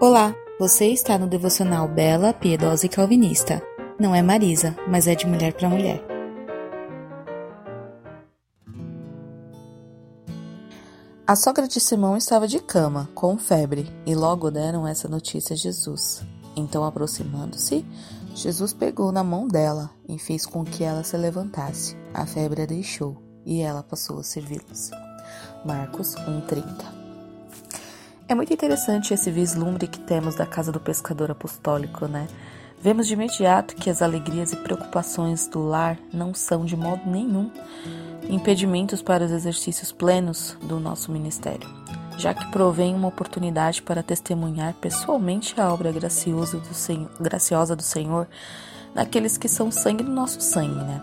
Olá, você está no devocional Bela, Piedosa e Calvinista. Não é Marisa, mas é de mulher para mulher. A sogra de Simão estava de cama, com febre, e logo deram essa notícia a Jesus. Então, aproximando-se, Jesus pegou na mão dela e fez com que ela se levantasse. A febre a deixou e ela passou a servi-los. Marcos 1:30 é muito interessante esse vislumbre que temos da casa do pescador apostólico, né? Vemos de imediato que as alegrias e preocupações do lar não são de modo nenhum impedimentos para os exercícios plenos do nosso ministério, já que provém uma oportunidade para testemunhar pessoalmente a obra graciosa do Senhor, graciosa do Senhor naqueles que são sangue do nosso sangue, né?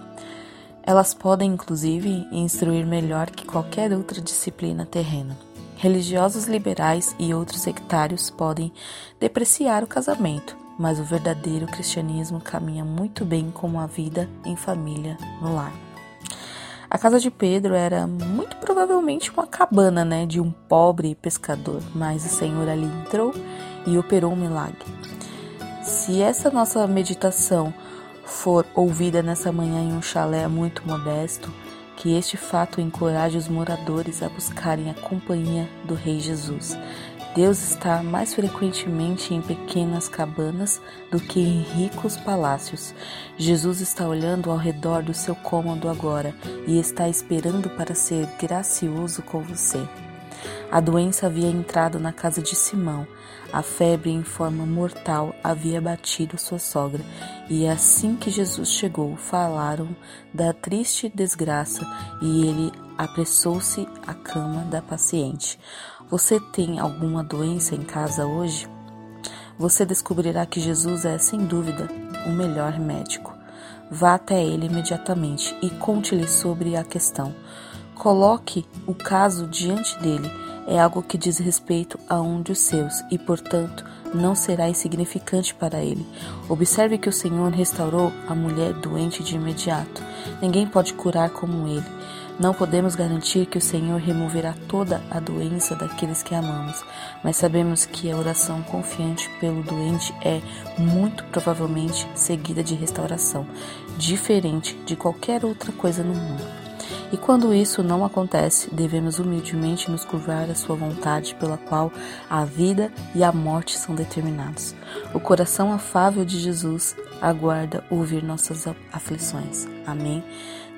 Elas podem, inclusive, instruir melhor que qualquer outra disciplina terrena. Religiosos liberais e outros sectários podem depreciar o casamento, mas o verdadeiro cristianismo caminha muito bem com a vida em família no lar. A casa de Pedro era muito provavelmente uma cabana, né, de um pobre pescador, mas o Senhor ali entrou e operou um milagre. Se essa nossa meditação for ouvida nessa manhã em um chalé muito modesto, que este fato encoraje os moradores a buscarem a companhia do Rei Jesus. Deus está mais frequentemente em pequenas cabanas do que em ricos palácios. Jesus está olhando ao redor do seu cômodo agora e está esperando para ser gracioso com você. A doença havia entrado na casa de Simão. A febre em forma mortal havia batido sua sogra, e assim que Jesus chegou, falaram da triste desgraça e ele apressou-se à cama da paciente. Você tem alguma doença em casa hoje? Você descobrirá que Jesus é, sem dúvida, o melhor médico. Vá até ele imediatamente e conte-lhe sobre a questão. Coloque o caso diante dele é algo que diz respeito a um dos seus e, portanto, não será insignificante para ele. Observe que o Senhor restaurou a mulher doente de imediato. Ninguém pode curar como ele. Não podemos garantir que o Senhor removerá toda a doença daqueles que amamos, mas sabemos que a oração confiante pelo doente é, muito provavelmente, seguida de restauração, diferente de qualquer outra coisa no mundo. E quando isso não acontece, devemos humildemente nos curvar à sua vontade, pela qual a vida e a morte são determinados. O coração afável de Jesus aguarda ouvir nossas aflições. Amém?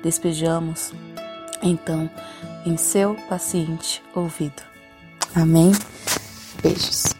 Despejamos, então, em seu paciente ouvido. Amém? Beijos.